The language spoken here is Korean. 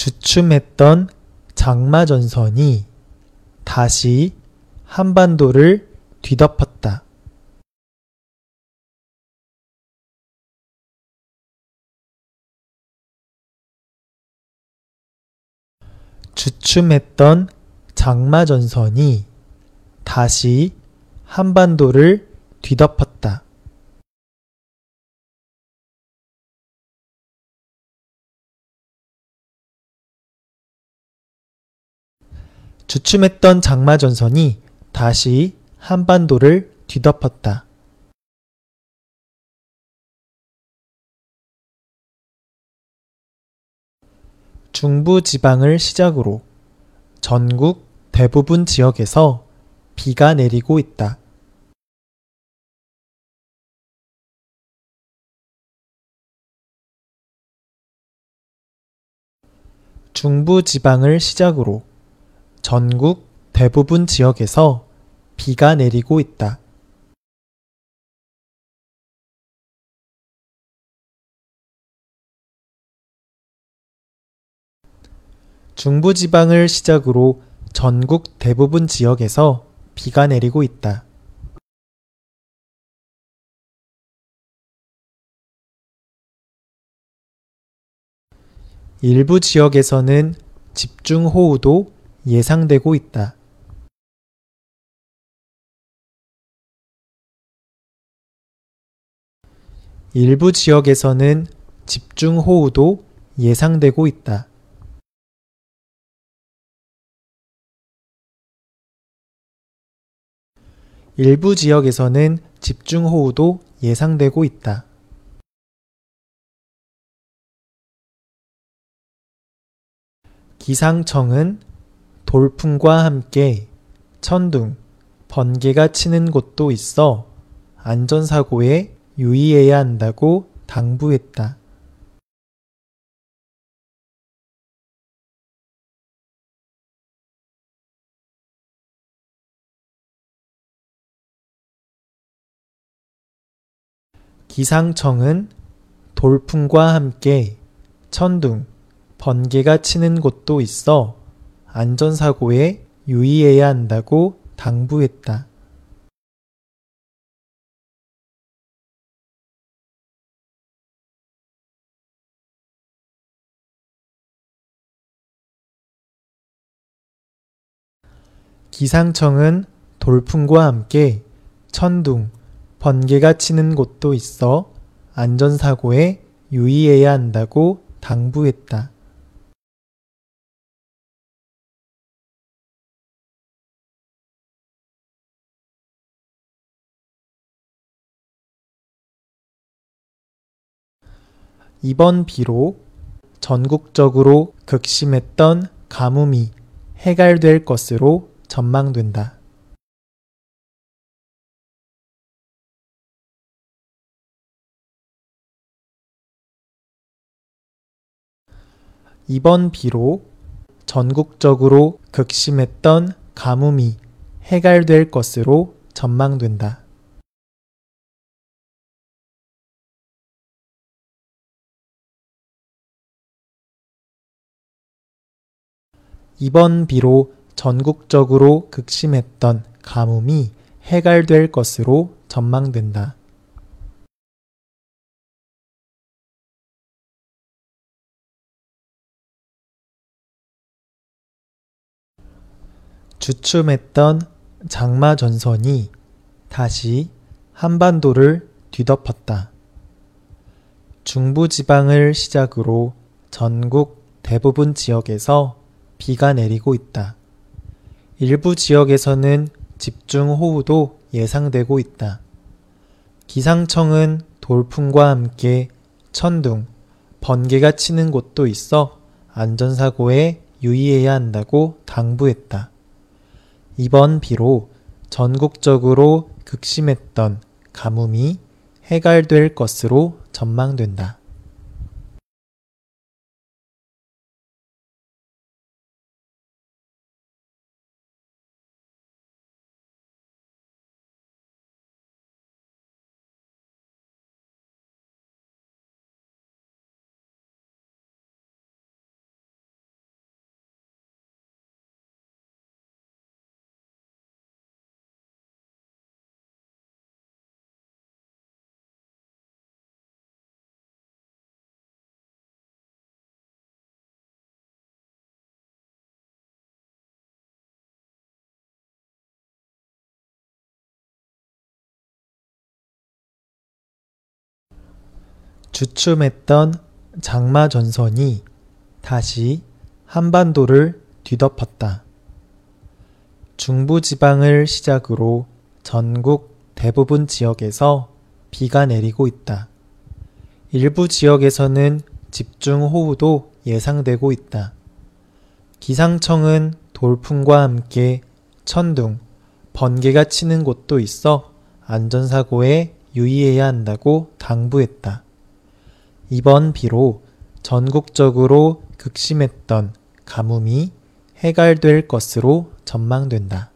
주춤했던 장마 전선이 다시 한반도를 뒤덮었다. 주춤했던 장마 전선이 다시 한반도를 뒤덮었다. 주춤했던 장마 전선이 다시 한반도를 뒤덮었다. 중부 지방을 시작으로 전국 대부분 지역에서 비가 내리고 있다. 중부 지방을 시작으로 전국 대부분 지역에서 비가 내리고 있다. 중부지방을 시작으로 전국 대부분 지역에서 비가 내리고 있다. 일부 지역에서는 집중호우도 예상되고 있다. 일부 지역에서는 집중호우도 예상되고 있다. 일부 지역에서는 집중호우도 예상되고 있다. 기상청은 돌풍과 함께 천둥, 번개가 치는 곳도 있어 안전사고에 유의해야 한다고 당부했다. 기상청은 돌풍과 함께 천둥, 번개가 치는 곳도 있어 안전사고에 유의해야 한다고 당부했다. 기상청은 돌풍과 함께 천둥, 번개가 치는 곳도 있어 안전사고에 유의해야 한다고 당부했다. 이번 비로 전국적으로 극심했던 가뭄이 해갈될 것으로 전망된다. 이번 비로 전국적으로 극심했던 가뭄이 해갈될 것으로 전망된다. 이번 비로 전국적으로 극심했던 가뭄이 해갈될 것으로 전망된다. 주춤했던 장마 전선이 다시 한반도를 뒤덮었다. 중부지방을 시작으로 전국 대부분 지역에서 비가 내리고 있다. 일부 지역에서는 집중호우도 예상되고 있다. 기상청은 돌풍과 함께 천둥, 번개가 치는 곳도 있어 안전사고에 유의해야 한다고 당부했다. 이번 비로 전국적으로 극심했던 가뭄이 해갈될 것으로 전망된다. 주춤했던 장마 전선이 다시 한반도를 뒤덮었다. 중부지방을 시작으로 전국 대부분 지역에서 비가 내리고 있다. 일부 지역에서는 집중호우도 예상되고 있다. 기상청은 돌풍과 함께 천둥, 번개가 치는 곳도 있어 안전사고에 유의해야 한다고 당부했다. 이번 비로 전국적으로 극심했던 가뭄이 해갈될 것으로 전망된다.